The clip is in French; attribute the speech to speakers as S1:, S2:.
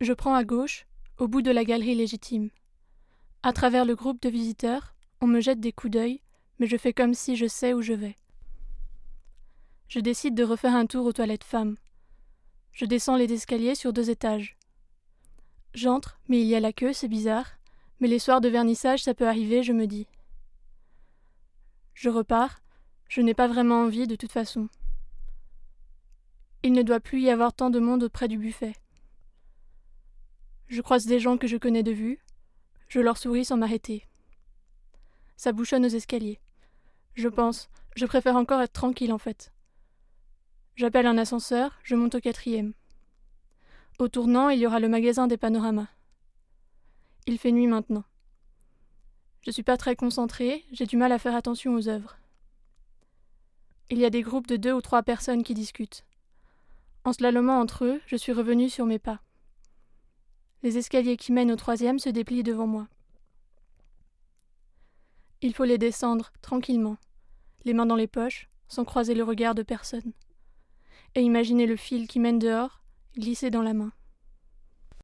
S1: Je prends à gauche, au bout de la galerie légitime. À travers le groupe de visiteurs, on me jette des coups d'œil, mais je fais comme si je sais où je vais. Je décide de refaire un tour aux toilettes femmes. Je descends les escaliers sur deux étages. J'entre, mais il y a la queue, c'est bizarre. Mais les soirs de vernissage, ça peut arriver, je me dis. Je repars, je n'ai pas vraiment envie de toute façon. Il ne doit plus y avoir tant de monde auprès du buffet. Je croise des gens que je connais de vue, je leur souris sans m'arrêter. Ça bouchonne aux escaliers. Je pense, je préfère encore être tranquille en fait. J'appelle un ascenseur, je monte au quatrième. Au tournant, il y aura le magasin des panoramas. Il fait nuit maintenant. Je suis pas très concentrée, j'ai du mal à faire attention aux œuvres. Il y a des groupes de deux ou trois personnes qui discutent. En slalomant entre eux, je suis revenue sur mes pas. Les escaliers qui mènent au troisième se déplient devant moi. Il faut les descendre tranquillement, les mains dans les poches, sans croiser le regard de personne. Et imaginer le fil qui mène dehors, glisser dans la main.